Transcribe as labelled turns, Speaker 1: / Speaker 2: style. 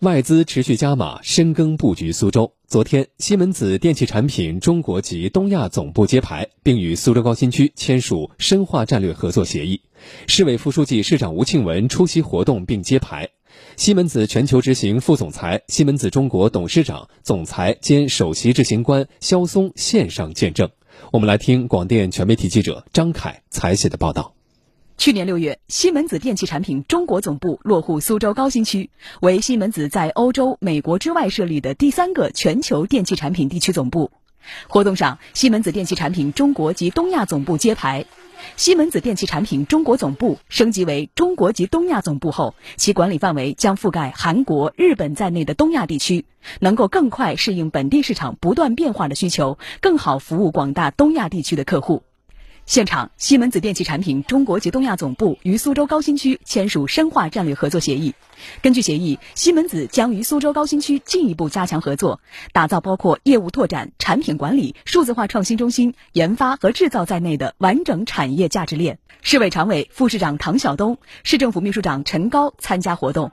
Speaker 1: 外资持续加码深耕布局苏州。昨天，西门子电器产品中国及东亚总部揭牌，并与苏州高新区签署深化战略合作协议。市委副书记、市长吴庆文出席活动并揭牌。西门子全球执行副总裁、西门子中国董事长、总裁兼首席执行官肖松线上见证。我们来听广电全媒体记者张凯采写的报道。
Speaker 2: 去年六月，西门子电器产品中国总部落户苏州高新区，为西门子在欧洲、美国之外设立的第三个全球电器产品地区总部。活动上，西门子电器产品中国及东亚总部揭牌。西门子电器产品中国总部升级为中国及东亚总部后，其管理范围将覆盖韩国、日本在内的东亚地区，能够更快适应本地市场不断变化的需求，更好服务广大东亚地区的客户。现场，西门子电器产品中国及东亚总部与苏州高新区签署深化战略合作协议。根据协议，西门子将与苏州高新区进一步加强合作，打造包括业务拓展、产品管理、数字化创新中心、研发和制造在内的完整产业价值链。市委常委、副市长唐晓东，市政府秘书长陈高参加活动。